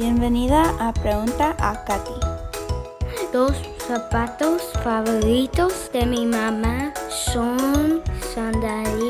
Bienvenida a Pregunta a Katy. Los zapatos favoritos de mi mamá son sandalias.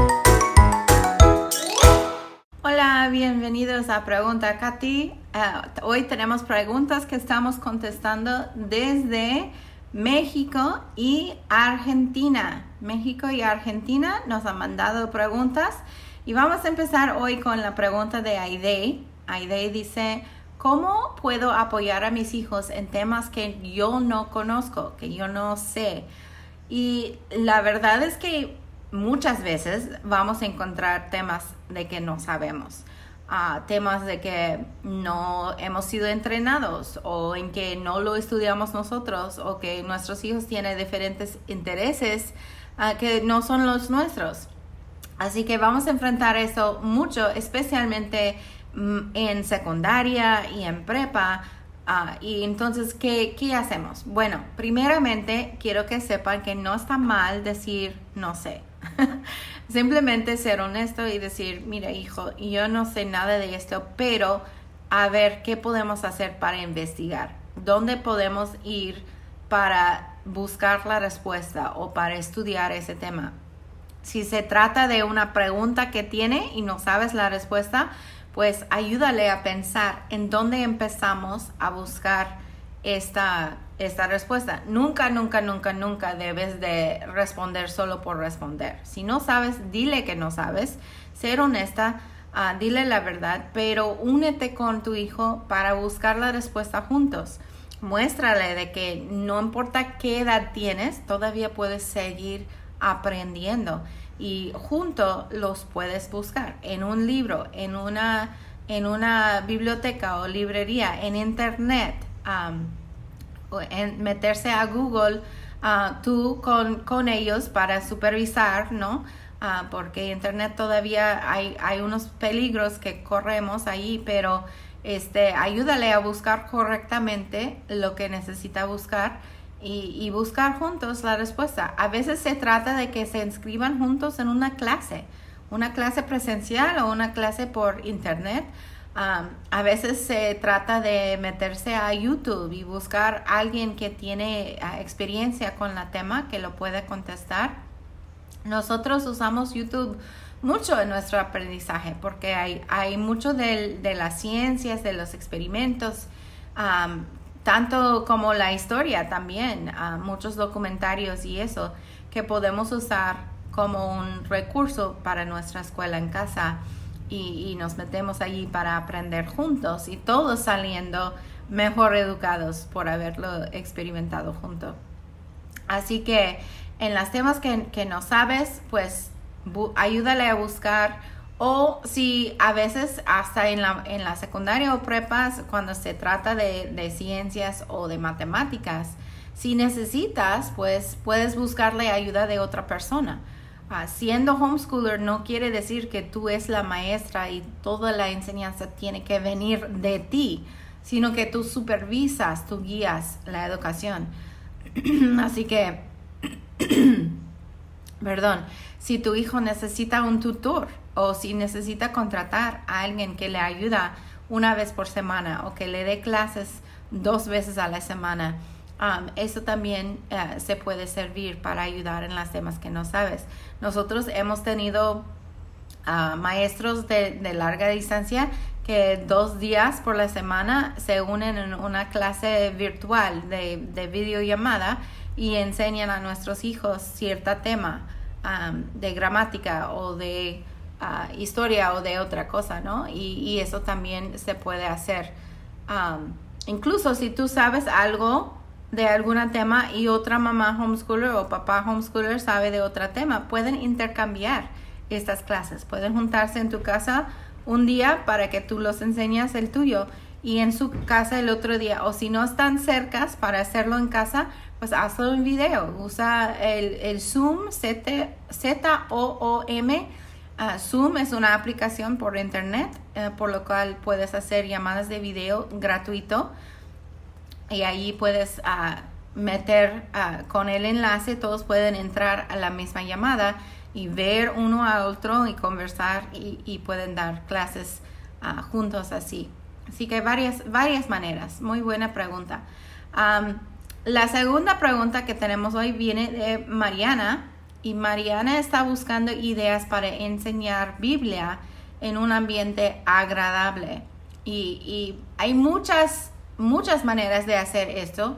Hola, bienvenidos a Pregunta Katy. Uh, hoy tenemos preguntas que estamos contestando desde México y Argentina. México y Argentina nos han mandado preguntas y vamos a empezar hoy con la pregunta de Aide. Aide dice, ¿cómo puedo apoyar a mis hijos en temas que yo no conozco, que yo no sé? Y la verdad es que muchas veces vamos a encontrar temas de que no sabemos. Uh, temas de que no hemos sido entrenados o en que no lo estudiamos nosotros o que nuestros hijos tienen diferentes intereses uh, que no son los nuestros. Así que vamos a enfrentar eso mucho, especialmente mm, en secundaria y en prepa. Uh, y entonces, ¿qué, ¿qué hacemos? Bueno, primeramente quiero que sepan que no está mal decir no sé. Simplemente ser honesto y decir, mira hijo, yo no sé nada de esto, pero a ver qué podemos hacer para investigar. ¿Dónde podemos ir para buscar la respuesta o para estudiar ese tema? Si se trata de una pregunta que tiene y no sabes la respuesta, pues ayúdale a pensar en dónde empezamos a buscar esta, esta respuesta. Nunca, nunca, nunca, nunca debes de responder solo por responder. Si no sabes, dile que no sabes. Ser honesta, uh, dile la verdad, pero únete con tu hijo para buscar la respuesta juntos. Muéstrale de que no importa qué edad tienes, todavía puedes seguir aprendiendo y junto los puedes buscar en un libro, en una, en una biblioteca o librería, en internet. En meterse a Google uh, tú con, con, ellos para supervisar, ¿no? Uh, porque Internet todavía hay, hay unos peligros que corremos ahí, pero este, ayúdale a buscar correctamente lo que necesita buscar y, buscar juntos la respuesta. A veces se trata de que se inscriban juntos en una clase, una clase presencial o una clase por Internet. Um, a veces se trata de meterse a YouTube y buscar a alguien que tiene uh, experiencia con la tema que lo puede contestar. Nosotros usamos YouTube mucho en nuestro aprendizaje porque hay, hay mucho de, de las ciencias, de los experimentos, tanto como la historia también, uh, muchos documentarios y eso que podemos usar como un recurso para nuestra escuela en casa y, nos metemos allí para aprender juntos y todos saliendo mejor educados por haberlo experimentado juntos. Así que en los temas que, que no sabes, pues ayúdale a buscar o si a veces hasta en la, en la secundaria o prepas, cuando se trata de, de ciencias o de matemáticas, si necesitas, pues puedes buscarle ayuda de otra persona siendo homeschooler no quiere decir que tú es la maestra y toda la enseñanza tiene que venir de ti, sino que tú supervisas, tú guías la educación. Así que, perdón, si tu hijo necesita un tutor o si necesita contratar a alguien que le ayuda una vez por semana o que le dé clases dos veces a la semana, Um, eso también uh, se puede servir para ayudar en las temas que no sabes. Nosotros hemos tenido uh, maestros de, larga distancia que dos días por la semana se unen en una clase virtual de, de videollamada y enseñan a nuestros hijos cierto tema um, de gramática o de uh, historia o de otra cosa, ¿no? Y, y eso también se puede hacer. Um, incluso si tú sabes algo de algún tema y otra mamá homeschooler o papá homeschooler sabe de otro tema. Pueden intercambiar estas clases. Pueden juntarse en tu casa un día para que tú los enseñas el tuyo y en su casa el otro día. O si no están cercas para hacerlo en casa, pues hazlo en video. Usa el, Zoom, Z-O-O-M. Ah, Zoom es una aplicación por internet, eh, por lo cual puedes hacer llamadas de video gratuito y ahí puedes ah, meter ah, con el enlace, todos pueden entrar a la misma llamada y ver uno a otro y conversar y, pueden dar clases ah, juntos así. Así que varias, varias maneras. Muy buena pregunta. la segunda pregunta que tenemos hoy viene de Mariana y Mariana está buscando ideas para enseñar Biblia en un ambiente agradable. Y hay muchas, muchas maneras de hacer esto.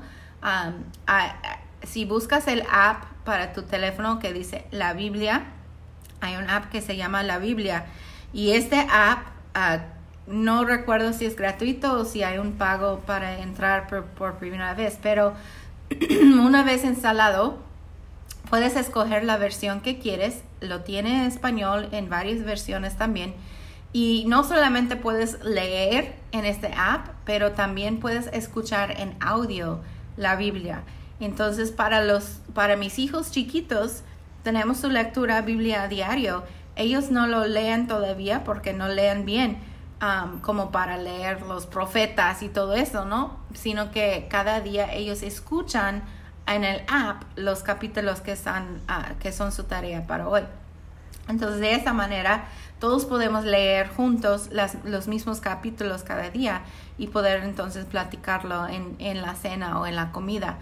Si buscas el app para tu teléfono que dice la Biblia, hay un app que se llama la Biblia. Y este app ah, no recuerdo si es gratuito o si hay un pago para entrar por, primera vez, pero una vez instalado puedes escoger la versión que quieres, lo tiene en español en varias versiones también. Y no solamente puedes leer en este app, pero también puedes escuchar en audio la Biblia. Entonces, para los, para mis hijos chiquitos, tenemos su lectura Biblia a diario. Ellos no lo leen todavía porque no leen bien, um, como para leer los profetas y todo eso, ¿no? Sino que cada día ellos escuchan en el app los capítulos que, están, ah, que son su tarea para hoy. Entonces, de esa manera, todos podemos leer juntos los mismos capítulos cada día y poder entonces platicarlo en, en la cena o en la comida.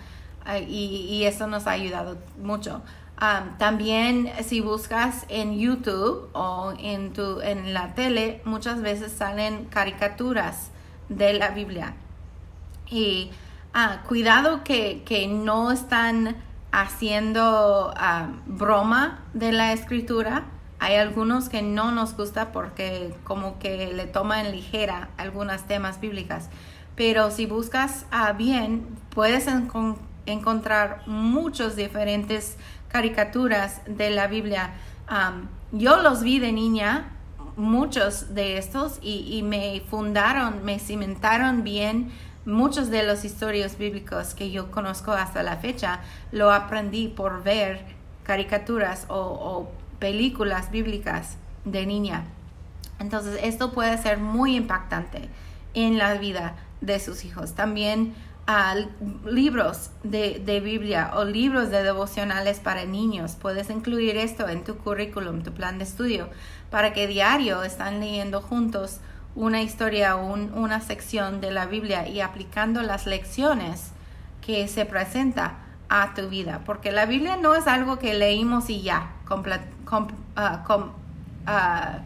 y, y, eso nos ha ayudado mucho. también si buscas en YouTube o en, tu, en la tele, muchas veces salen caricaturas de la Biblia. Y ah, cuidado que, que, no están haciendo broma de la escritura hay algunos que no nos gusta porque como que le toman ligera algunos temas bíblicos. Pero si buscas bien, puedes encontrar muchos diferentes caricaturas de la Biblia. yo los vi de niña, muchos de estos, y, y, me fundaron, me cimentaron bien muchos de los historias bíblicos que yo conozco hasta la fecha. Lo aprendí por ver caricaturas o, o películas bíblicas de niña. Entonces esto puede ser muy impactante en la vida de sus hijos. También ah, libros de, Biblia o libros de devocionales para niños. Puedes incluir esto en tu currículum, tu plan de estudio, para que diario están leyendo juntos una historia o una sección de la Biblia y aplicando las lecciones que se presenta a tu vida. Porque la Biblia no es algo que leímos y ya, Ah, ah,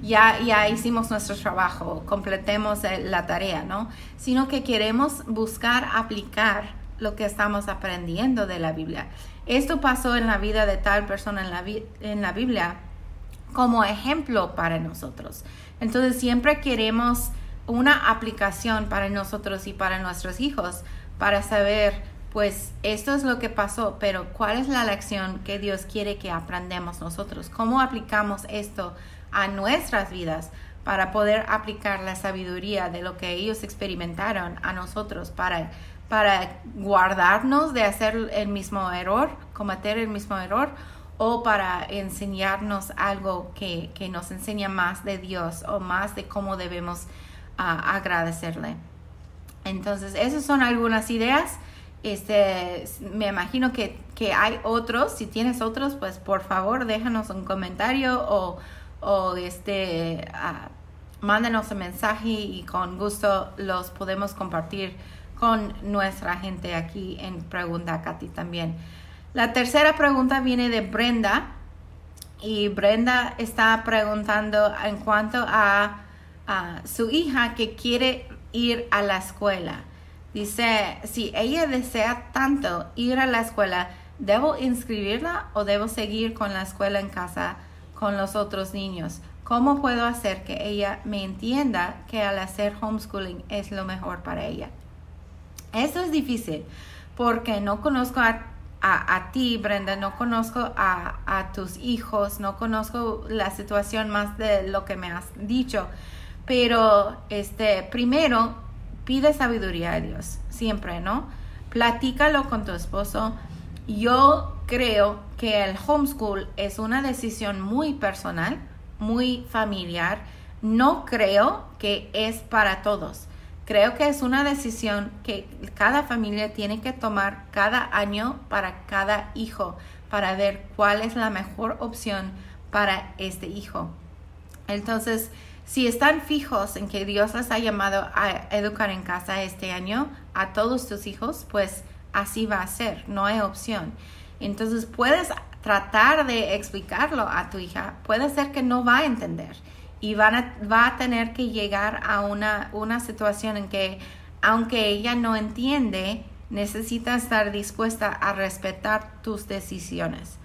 ya, ya hicimos nuestro trabajo, completemos la tarea, ¿no? Sino que queremos buscar aplicar lo que estamos aprendiendo de la Biblia. Esto pasó en la vida de tal persona en la, en la Biblia como ejemplo para nosotros. Entonces siempre queremos una aplicación para nosotros y para nuestros hijos para saber pues esto es lo que pasó, pero ¿cuál es la lección que Dios quiere que aprendamos nosotros? ¿Cómo aplicamos esto a nuestras vidas para poder aplicar la sabiduría de lo que ellos experimentaron a nosotros para, para guardarnos de hacer el mismo error, cometer el mismo error? o para enseñarnos algo que, nos enseña más de Dios o más de cómo debemos ah, agradecerle. Entonces, esas son algunas ideas. Este, me imagino que, hay otros. Si tienes otros, pues por favor déjanos un comentario o, este, uh, mándenos un mensaje y con gusto los podemos compartir con nuestra gente aquí en Pregunta Katy también. La tercera pregunta viene de Brenda y Brenda está preguntando en cuanto a, a su hija que quiere ir a la escuela. Dice, si ella desea tanto ir a la escuela, ¿debo inscribirla o debo seguir con la escuela en casa con los otros niños? ¿Cómo puedo hacer que ella me entienda que al hacer homeschooling es lo mejor para ella? Eso es difícil porque no conozco a, ti, Brenda, no conozco a, a, tus hijos, no conozco la situación más de lo que me has dicho. Pero este, primero pide sabiduría a Dios, siempre, ¿no? Platícalo con tu esposo. Yo creo que el homeschool es una decisión muy personal, muy familiar. No creo que es para todos. Creo que es una decisión que cada familia tiene que tomar cada año para cada hijo, para ver cuál es la mejor opción para este hijo. Entonces, si están fijos en que Dios les ha llamado a educar en casa este año a todos tus hijos, pues así va a ser, no hay opción. Entonces puedes tratar de explicarlo a tu hija, puede ser que no va a entender y van a, va a tener que llegar a una, una situación en que aunque ella no entiende, necesita estar dispuesta a respetar tus decisiones.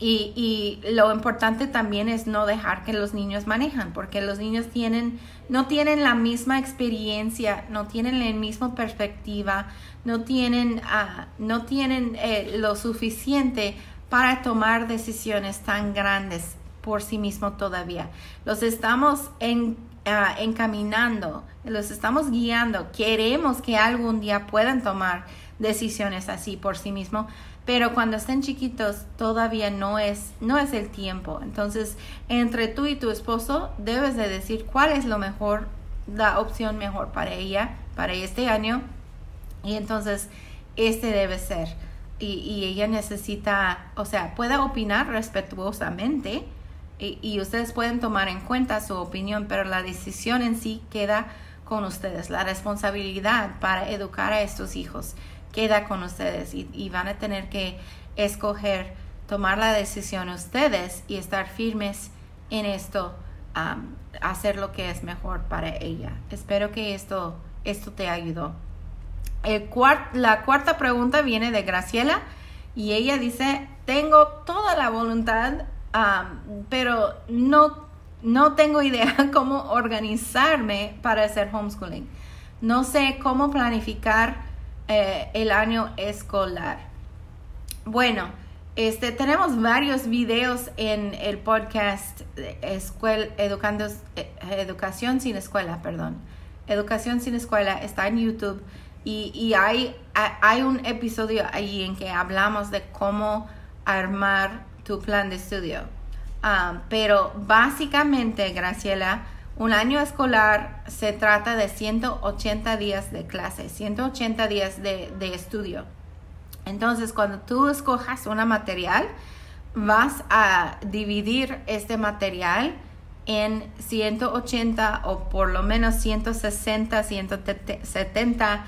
Y, lo importante también es no dejar que los niños manejan, porque los niños tienen, no tienen la misma experiencia, no tienen la misma perspectiva, no tienen, uh, no tienen eh, lo suficiente para tomar decisiones tan grandes por sí mismos todavía. Los estamos en, uh, encaminando, los estamos guiando. Queremos que algún día puedan tomar decisiones así por sí mismos, pero cuando estén chiquitos todavía no es, no es el tiempo. Entonces, entre tú y tu esposo debes de decir cuál es lo mejor, la opción mejor para ella, para este año. Y entonces, este debe ser. Y, ella necesita, o sea, puede opinar respetuosamente y ustedes pueden tomar en cuenta su opinión, pero la decisión en sí queda con ustedes, la responsabilidad para educar a estos hijos queda con ustedes y, van a tener que escoger, tomar la decisión ustedes y estar firmes en esto, hacer lo que es mejor para ella. Espero que esto, esto te ayudó. El la cuarta pregunta viene de Graciela y ella dice, tengo toda la voluntad, pero no, no tengo idea cómo organizarme para hacer homeschooling. No sé cómo planificar eh, el año escolar. Bueno, este, tenemos varios videos en el podcast escuela, Educando, eh, Educación sin Escuela, perdón. Educación sin Escuela está en YouTube y, y hay, hay un episodio allí en que hablamos de cómo armar tu plan de estudio. Ah, pero básicamente, Graciela, un año escolar se trata de 180 días de clase, 180 días de, estudio. Entonces, cuando tú escojas una material, vas a dividir este material en 180 o por lo menos 160, 170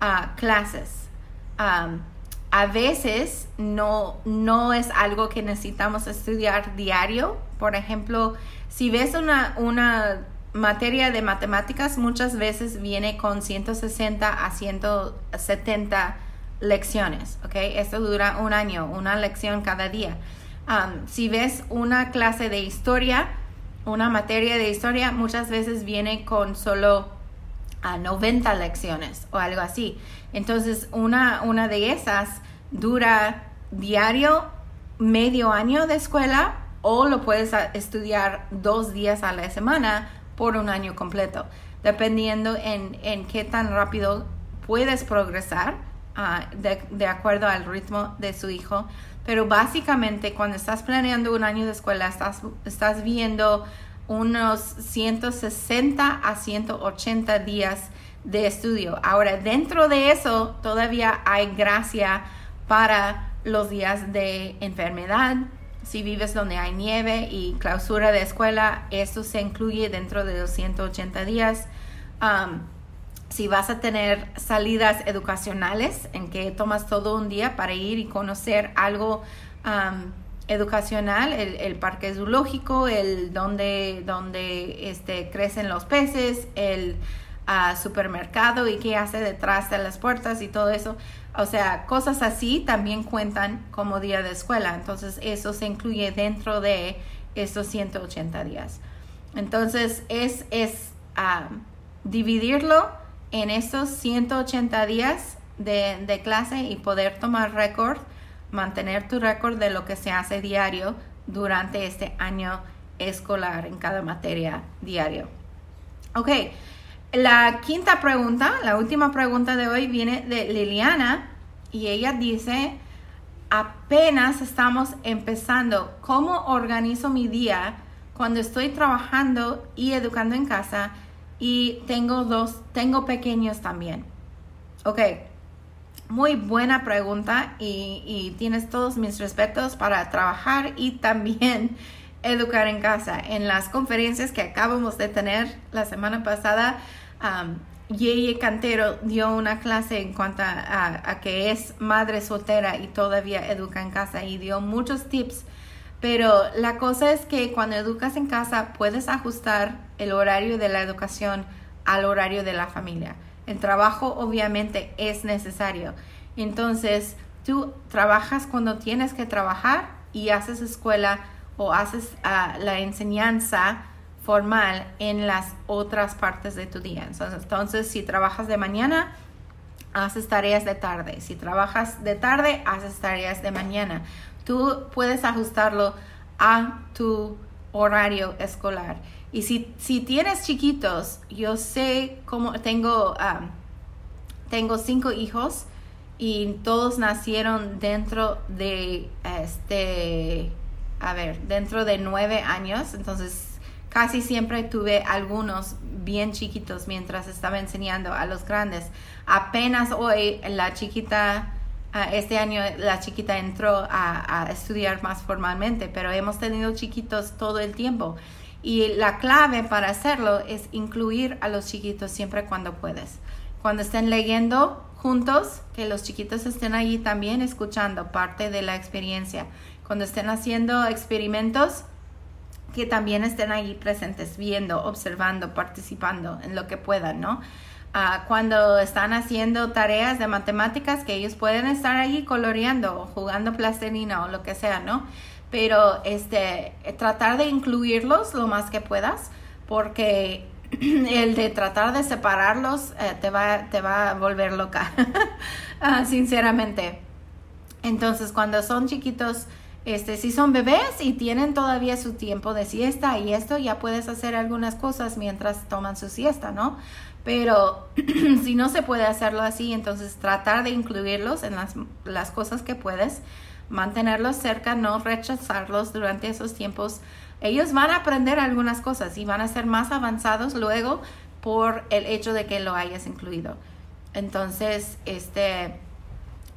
uh, clases. a veces no, no es algo que necesitamos estudiar diario. Por ejemplo, si ves una, una materia de matemáticas muchas veces viene con 160 a 170 lecciones, ¿ok? Esto dura un año, una lección cada día. Si ves una clase de historia, una materia de historia, muchas veces viene con solo a 90 lecciones o algo así. Entonces, una, una de esas dura diario medio año de escuela o lo puedes estudiar dos días a la semana por un año completo, dependiendo en, en qué tan rápido puedes progresar ah, de, de, acuerdo al ritmo de su hijo. Pero básicamente cuando estás planeando un año de escuela, estás, estás viendo unos 160 a 180 días de estudio. Ahora, dentro de eso todavía hay gracia para los días de enfermedad, si vives donde hay nieve y clausura de escuela, esto se incluye dentro de los 180 días. Um, si vas a tener salidas educacionales en que tomas todo un día para ir y conocer algo um, educacional, el, parque zoológico, el donde, donde este, crecen los peces, el uh, supermercado y qué hace detrás de las puertas y todo eso. O sea, cosas así también cuentan como día de escuela. Entonces, eso se incluye dentro de estos 180 días. Entonces, es, es ah, dividirlo en estos 180 días de, de clase y poder tomar récord, mantener tu récord de lo que se hace diario durante este año escolar en cada materia diario. Ok, La quinta pregunta, la última pregunta de hoy viene de Liliana y ella dice, apenas estamos empezando, ¿cómo organizo mi día cuando estoy trabajando y educando en casa y tengo dos, tengo pequeños también? Ok, muy buena pregunta y, y tienes todos mis respetos para trabajar y también educar en casa. En las conferencias que acabamos de tener la semana pasada, um, Yeye Cantero dio una clase en cuanto a, que es madre soltera y todavía educa en casa y dio muchos tips. Pero la cosa es que cuando educas en casa puedes ajustar el horario de la educación al horario de la familia. El trabajo obviamente es necesario. Entonces, tú trabajas cuando tienes que trabajar y haces escuela o haces uh, la enseñanza formal en las otras partes de tu día. Entonces, si trabajas de mañana, haces tareas de tarde. Si trabajas de tarde, haces tareas de mañana. Tú puedes ajustarlo a tu horario escolar. Y si, si tienes chiquitos, yo sé cómo tengo, um, tengo cinco hijos y todos nacieron dentro de este, a ver, dentro de nueve años. Entonces, Casi siempre tuve algunos bien chiquitos mientras estaba enseñando a los grandes. Apenas hoy la chiquita, ah, este año la chiquita entró a, estudiar más formalmente, pero hemos tenido chiquitos todo el tiempo. Y la clave para hacerlo es incluir a los chiquitos siempre cuando puedes. Cuando estén leyendo juntos, que los chiquitos estén allí también escuchando parte de la experiencia. Cuando estén haciendo experimentos, que también estén ahí presentes, viendo, observando, participando en lo que puedan, ¿no? Ah, cuando están haciendo tareas de matemáticas, que ellos pueden estar allí coloreando o jugando plastilina o lo que sea, ¿no? Pero este, tratar de incluirlos lo más que puedas, porque el de tratar de separarlos eh, te, va, te va a volver loca, ah, sinceramente. Entonces, cuando son chiquitos, este, si son bebés y tienen todavía su tiempo de siesta y esto, ya puedes hacer algunas cosas mientras toman su siesta, ¿no? Pero si no se puede hacerlo así, entonces tratar de incluirlos en las, las cosas que puedes, mantenerlos cerca, no rechazarlos durante esos tiempos. Ellos van a aprender algunas cosas y van a ser más avanzados luego por el hecho de que lo hayas incluido. Entonces, este,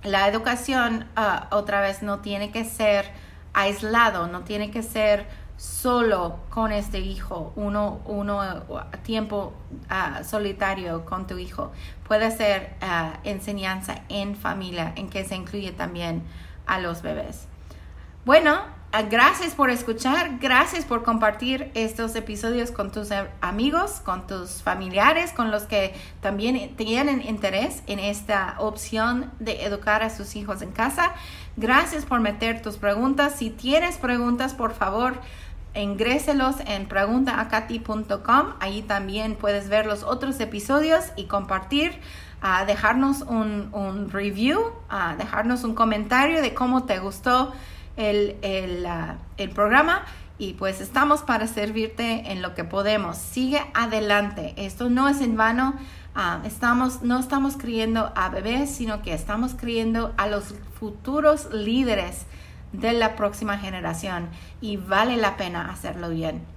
la educación ah, otra vez no tiene que ser aislado, no tiene que ser solo con este hijo, uno, uno tiempo ah, solitario con tu hijo. Puede ser ah, enseñanza en familia en que se incluye también a los bebés. Bueno, Ah, gracias por escuchar, gracias por compartir estos episodios con tus amigos, con tus familiares, con los que también tienen interés en esta opción de educar a sus hijos en casa. Gracias por meter tus preguntas. Si tienes preguntas, por favor, ingréselos en preguntaacati.com. Ahí también puedes ver los otros episodios y compartir. Uh, dejarnos un, review, uh, dejarnos un comentario de cómo te gustó el, el, programa y pues estamos para servirte en lo que podemos. Sigue adelante. Esto no es en vano. Ah, estamos, no estamos criando a bebés, sino que estamos criando a los futuros líderes de la próxima generación y vale la pena hacerlo bien.